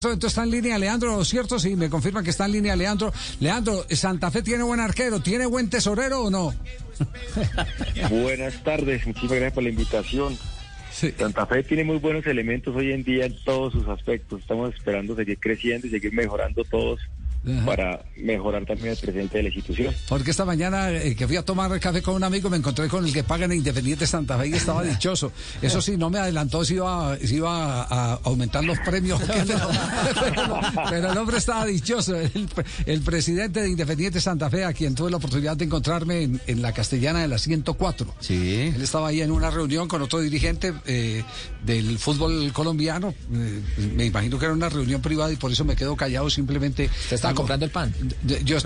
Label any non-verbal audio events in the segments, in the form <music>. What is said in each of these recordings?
Entonces está en línea Leandro, ¿cierto? Sí, me confirman que está en línea Leandro. Leandro, ¿Santa Fe tiene buen arquero? ¿Tiene buen tesorero o no? <laughs> Buenas tardes, muchísimas gracias por la invitación. Santa Fe tiene muy buenos elementos hoy en día en todos sus aspectos. Estamos esperando seguir creciendo y seguir mejorando todos para mejorar también el presente de la institución. Porque esta mañana eh, que fui a tomar café con un amigo me encontré con el que paga en Independiente Santa Fe y estaba dichoso. Eso sí, no me adelantó si iba, si iba a, aumentar los premios. <laughs> <laughs> pero, el hombre estaba dichoso. El, presidente de Independiente Santa Fe, a quien tuve la oportunidad de encontrarme en, la castellana de la 104. Sí. Él estaba ahí en una reunión con otro dirigente eh, del fútbol colombiano. Eh, me imagino que era una reunión privada y por eso me quedo callado simplemente comprando el pan. Yo,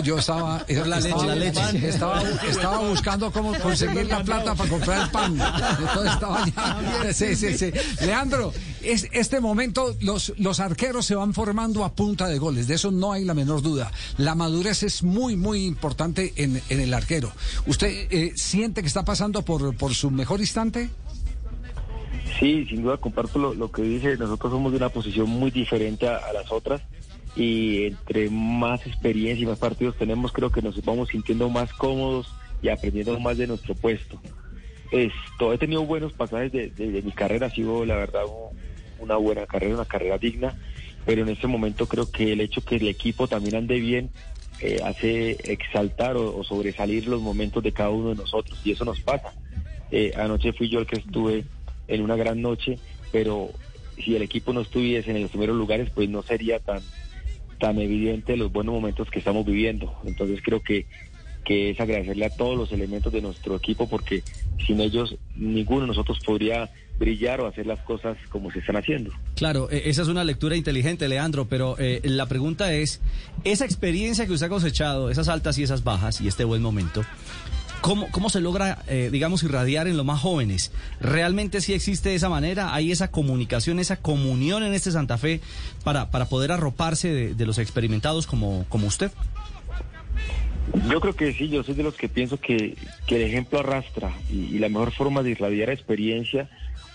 yo, estaba, la leche, <laughs> Estaba, buscando cómo conseguir la plata para comprar el pan. Entonces estaba ya. Sí, sí, sí. Leandro, es, este momento los, los arqueros se van formando a punta de goles. De eso no hay la menor duda. La madurez es muy, muy importante en, en el arquero. ¿Usted eh, siente que está pasando por, por su mejor instante? Sí, sin duda comparto lo, lo, que dice. Nosotros somos de una posición muy diferente a las otras y entre más experiencia y más partidos tenemos, creo que nos vamos sintiendo más cómodos y aprendiendo más de nuestro puesto. Esto, he tenido buenos pasajes de, mi carrera, ha sido la verdad una buena carrera, una carrera digna, pero en este momento creo que el hecho que el equipo también ande bien eh, hace exaltar o, sobresalir los momentos de cada uno de nosotros y eso nos pasa. Eh, anoche fui yo el que estuve en una gran noche, pero si el equipo no estuviese en los primeros lugares, pues no sería tan tan evidente los buenos momentos que estamos viviendo. Entonces creo que, que es agradecerle a todos los elementos de nuestro equipo porque sin ellos ninguno de nosotros podría brillar o hacer las cosas como se están haciendo. Claro, e, esa es una lectura inteligente, Leandro, pero eh, la pregunta es, esa experiencia que usted ha cosechado, esas altas y esas bajas y este buen momento, ¿Cómo, ¿Cómo se logra, eh, digamos, irradiar en los más jóvenes? ¿Realmente sí existe esa manera? ¿Hay esa comunicación, esa comunión en este Santa Fe para, para poder arroparse de, los experimentados como, como usted? Yo creo que sí, yo soy de los que pienso que, el ejemplo arrastra y, la mejor forma de irradiar experiencia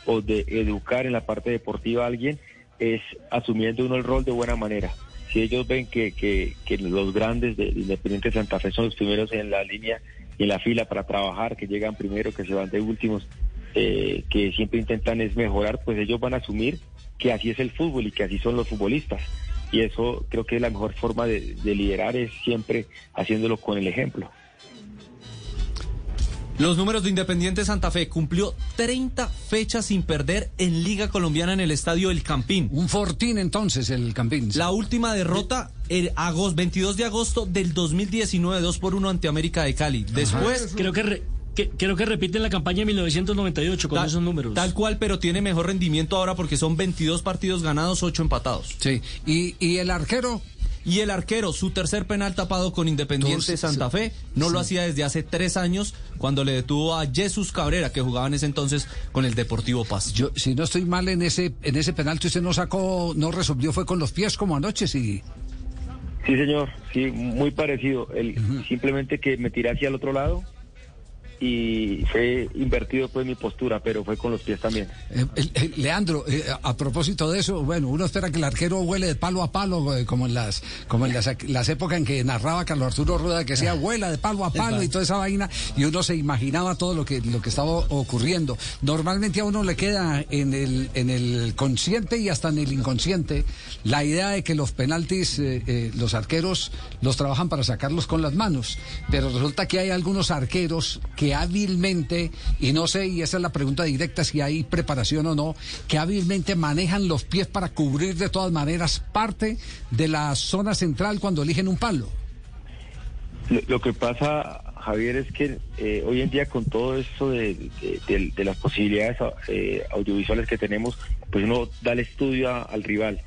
o de educar en la parte deportiva a alguien es asumiendo uno el rol de buena manera. Si ellos ven que, que, que los grandes de Independiente Santa Fe son los primeros en la línea en la fila para trabajar, que llegan primero, que se van de últimos, eh, que siempre intentan es mejorar, pues ellos van a asumir que así es el fútbol y que así son los futbolistas. Y eso creo que es la mejor forma de, de liderar, es siempre haciéndolo con el ejemplo. Los números de Independiente Santa Fe cumplió 30 fechas sin perder en Liga Colombiana en el estadio El Campín. Un fortín entonces el Campín. La última derrota el agosto, 22 de agosto del 2019, 2 por 1 ante América de Cali. Después... Creo que... creo que repiten la campaña de 1998 con esos números. Tal cual, pero tiene mejor rendimiento ahora porque son 22 partidos ganados, 8 empatados. Sí, y, y el arquero y el arquero, su tercer penal tapado con Independiente Santa Fe, no lo hacía desde hace tres años cuando le detuvo a Jesús Cabrera, que jugaba en ese entonces con el Deportivo Paz. Yo, si no estoy mal en ese, en ese penal que usted no sacó, no resolvió, fue con los pies como anoche, sí. Sí, señor, sí, muy parecido. El, Simplemente que me tiré hacia el otro lado y fue invertido pues mi postura, pero fue con los pies también. Eh, Leandro, eh, a propósito de eso, bueno, uno espera que el arquero huele de palo a palo, eh, como en las como en las, épocas en que narraba Carlos Arturo Rueda, que decía <laughs> huela de palo a palo y toda esa vaina, y uno se imaginaba todo lo que lo que estaba ocurriendo. Normalmente a uno le queda en el en el consciente y hasta en el inconsciente la idea de que los penaltis, los arqueros los trabajan para sacarlos con las manos, pero resulta que hay algunos arqueros que hábilmente, y no sé, y esa es la pregunta directa, si hay preparación o no, que hábilmente manejan los pies para cubrir de todas maneras parte de la zona central cuando eligen un palo. Lo, que pasa, Javier, es que eh, hoy en día con todo esto de, las posibilidades eh, audiovisuales que tenemos, pues uno da el estudio al rival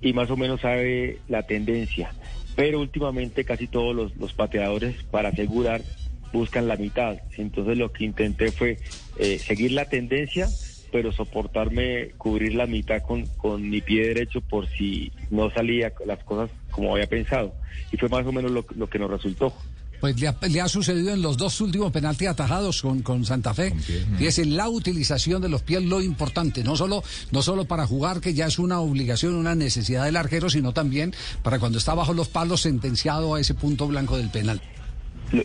y más o menos sabe la tendencia. Pero últimamente casi todos los pateadores, para asegurar buscan la mitad. Entonces lo que intenté fue eh, seguir la tendencia, pero soportarme, cubrir la mitad con, con mi pie derecho por si no salía las cosas como había pensado. Y fue más o menos lo, lo que nos resultó. Pues le ha, sucedido en los dos últimos penaltis atajados con, con Santa Fe. Y es la utilización de los pies lo importante, no solo, no solo para jugar, que ya es una obligación, una necesidad del arquero, sino también para cuando está bajo los palos sentenciado a ese punto blanco del penal.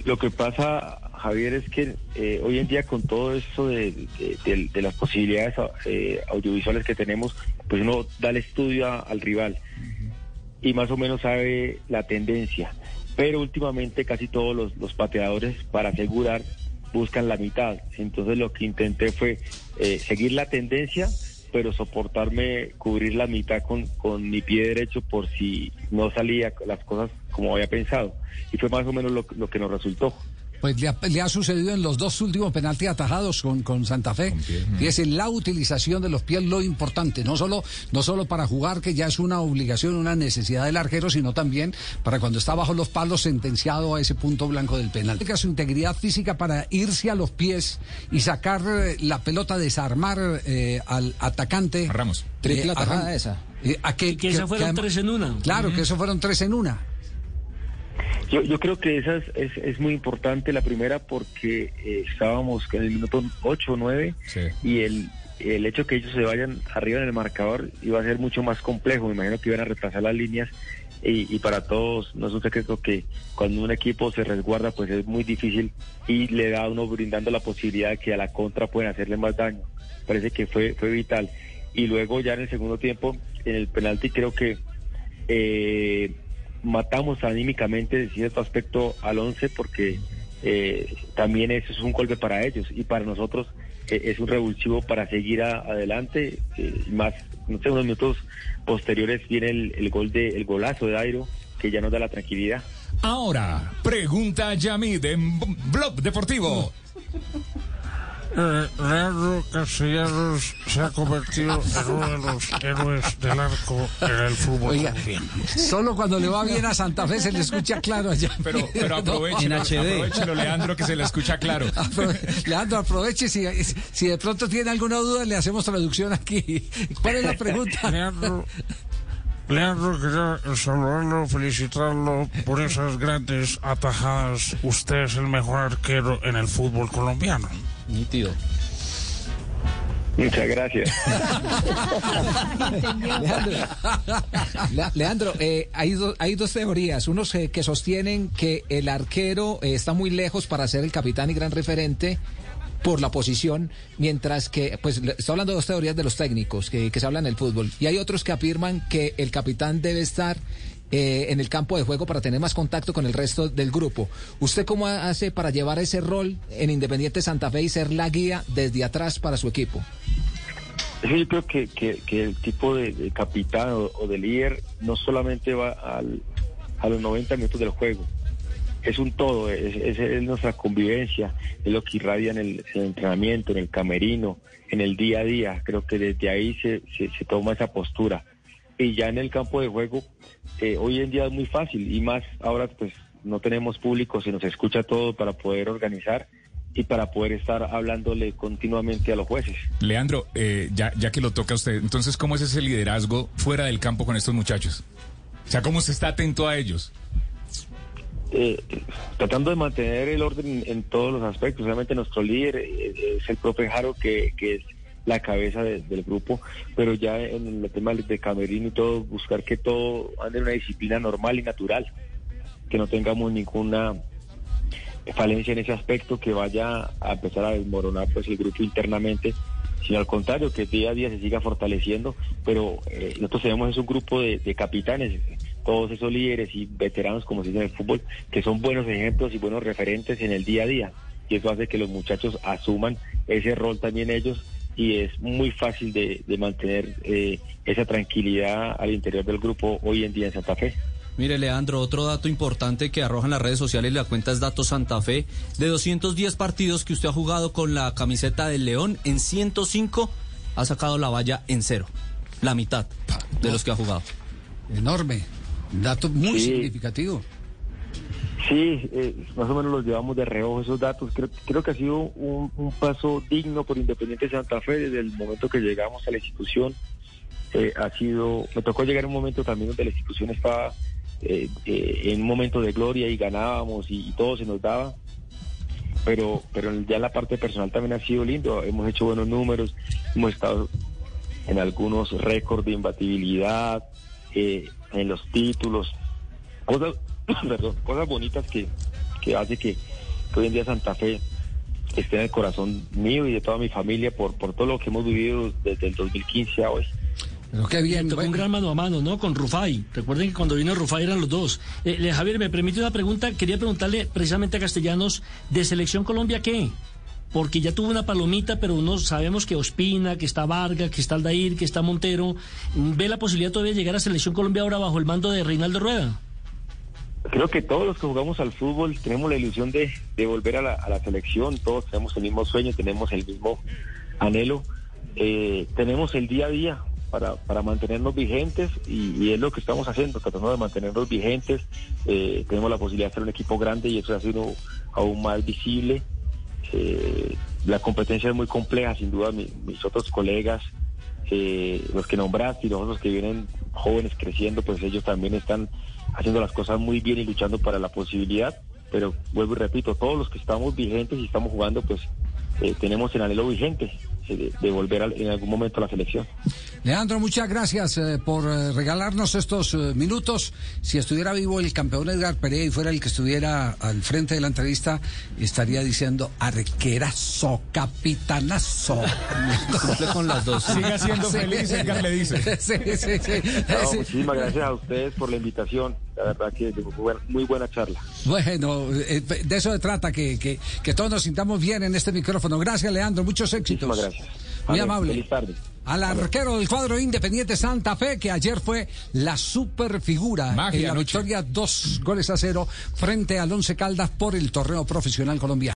Lo, que pasa, Javier, es que eh, hoy en día con todo esto de, las posibilidades eh, audiovisuales que tenemos, pues uno da el estudio al rival y más o menos sabe la tendencia pero últimamente casi todos los, pateadores para asegurar buscan la mitad. Entonces lo que intenté fue eh, seguir la tendencia, pero soportarme cubrir la mitad con, con mi pie derecho por si no salía las cosas como había pensado. Y fue más o menos lo, lo que nos resultó. Pues le ha, sucedido en los dos últimos penaltis atajados con, con Santa Fe. Y es en la utilización de los pies lo importante, no solo, no solo para jugar, que ya es una obligación, una necesidad del arquero, sino también para cuando está bajo los palos sentenciado a ese punto blanco del penal. Su integridad física para irse a los pies y sacar eh, la pelota, desarmar eh, al atacante. Ramos. Triple atajada esa. a que, que, que fueron tres en una. Claro, que eso fueron tres en una. Yo, yo creo que esa es, es, muy importante, la primera porque eh, estábamos en el minuto 8 o 9 y el, el hecho que ellos se vayan arriba en el marcador iba a ser mucho más complejo, me imagino que iban a retrasar las líneas y, para todos no es un secreto que cuando un equipo se resguarda pues es muy difícil y le da a uno brindando la posibilidad de que a la contra pueden hacerle más daño. Parece que fue, fue vital. Y luego ya en el segundo tiempo, en el penalti creo que... Eh, matamos anímicamente de cierto aspecto al 11 porque eh, también eso es un golpe para ellos y para nosotros eh, es un revulsivo para seguir adelante. Eh, más, no sé, unos minutos posteriores viene el, el, gol de, el golazo de Airo que ya nos da la tranquilidad. Ahora, pregunta Yamid en Blog Deportivo. <laughs> Eh, Leandro Castellanos se ha convertido en uno de los héroes del arco en el fútbol Oiga, Solo cuando le va bien a Santa Fe se le escucha claro allá. Pero, pero aprovechelo, aprovechelo, Leandro, que se le escucha claro. Leandro, aproveche. Si, si de pronto tiene alguna duda, le hacemos traducción aquí. ¿Cuál es la pregunta? Leandro, Leandro, quería saludarlo, felicitarlo por esas grandes atajadas. Usted es el mejor arquero en el fútbol colombiano. Nítido. Muchas gracias. <laughs> Leandro, eh, hay, hay dos teorías. Unos eh, que sostienen que el arquero eh, está muy lejos para ser el capitán y gran referente por la posición, mientras que, pues, está hablando de dos teorías de los técnicos que, que se hablan en el fútbol. Y hay otros que afirman que el capitán debe estar eh, en el campo de juego para tener más contacto con el resto del grupo. ¿Usted cómo hace para llevar ese rol en Independiente Santa Fe y ser la guía desde atrás para su equipo? Yo creo que, que, el tipo de, capitán o, de líder no solamente va a los 90 minutos del juego, es un todo, es, es, nuestra convivencia, es lo que irradia en el, entrenamiento, en el camerino, en el día a día. Creo que desde ahí se, se toma esa postura y ya en el campo de juego eh, hoy en día es muy fácil y más ahora pues no tenemos público, se nos escucha todo para poder organizar y para poder estar hablándole continuamente a los jueces. Leandro, eh, ya, ya que lo toca usted, entonces, ¿cómo es ese liderazgo fuera del campo con estos muchachos? O sea, ¿cómo se está atento a ellos? Eh, tratando de mantener el orden en todos los aspectos. Realmente nuestro líder es el profe Jaro, que, que es la cabeza del grupo, pero ya en el tema de camerino y todo, buscar que todo ande en una disciplina normal y natural, que no tengamos ninguna falencia en ese aspecto, que vaya a empezar a desmoronar pues el grupo internamente, sino al contrario, que día a día se siga fortaleciendo, pero eh, nosotros tenemos es un grupo de, de capitanes, todos esos líderes y veteranos, como se dice en el fútbol, que son buenos ejemplos y buenos referentes en el día a día. Y eso hace que los muchachos asuman ese rol también ellos y es muy fácil de, mantener eh, esa tranquilidad al interior del grupo hoy en día en Santa Fe. Mire, Leandro, otro dato importante que arrojan las redes sociales y la cuenta es Datos Santa Fe. De 210 partidos que usted ha jugado con la camiseta del León, en 105 ha sacado la valla en cero. La mitad de los que ha jugado. Enorme. Dato muy significativo. Sí, eh, más o menos los llevamos de reojo esos datos. Creo, creo que ha sido un, paso digno por Independiente Santa Fe desde el momento que llegamos a la institución. eh, ha sido, me tocó llegar un momento también donde la institución estaba eh, eh, en un momento de gloria y ganábamos y, todo se nos daba. Pero, pero ya la parte personal también ha sido lindo. Hemos hecho buenos números, hemos estado en algunos récords de imbatibilidad, en los títulos, cosas, <coughs> perdón, cosas bonitas que, que hace que, que hoy en día Santa Fe esté en el corazón mío y de toda mi familia por, por todo lo que hemos vivido desde el 2015 a hoy. Pero qué bien. Tocó un gran mano a mano, ¿no? Con Rufai. Recuerden que cuando vino Rufai eran los dos. Eh, Javier, me permite una pregunta. Quería preguntarle precisamente a Castellanos, ¿de Selección Colombia qué? Porque ya tuvo una palomita, pero no sabemos que Ospina, que está Vargas, que está Aldair, que está Montero. ¿Ve la posibilidad todavía de llegar a Selección Colombia ahora bajo el mando de Reinaldo Rueda? Creo que todos los que jugamos al fútbol tenemos la ilusión de, volver a la, selección, todos tenemos el mismo sueño, tenemos el mismo anhelo, Eh, tenemos el día a día para, para mantenernos vigentes y, es lo que estamos haciendo, tratando de mantenernos vigentes, Eh, tenemos la posibilidad de ser un equipo grande y eso ha sido aún más visible. Eh, la competencia es muy compleja, sin duda mi- mis otros colegas, eh, los que nombraste y los otros que vienen jóvenes creciendo, pues ellos también están haciendo las cosas muy bien y luchando para la posibilidad. Pero vuelvo y repito, todos los que estamos vigentes y estamos jugando, pues eh, tenemos el anhelo vigente de, volver al- en algún momento a la selección. Leandro, muchas gracias eh, por eh, regalarnos estos eh, minutos. Si estuviera vivo el campeón Edgar Perea y fuera el que estuviera al frente de la entrevista, estaría diciendo arquerazo, capitanazo. <laughs> Cumple con las dos. Siga siendo feliz, Edgar le dice. <laughs> sí, sí, sí. No, Sí. muchísimas gracias a ustedes por la invitación. La verdad que muy buena, muy buena charla. Bueno, eh, de eso se trata, que, que, que todos nos sintamos bien en este micrófono. Gracias, Leandro. Muchos éxitos. Muchísimas gracias. Muy amable. Feliz tarde. Al arquero del cuadro Independiente Santa Fe, que ayer fue la super figura Magia en la anoche. victoria dos goles a cero frente al Once Caldas por el torneo profesional colombiano.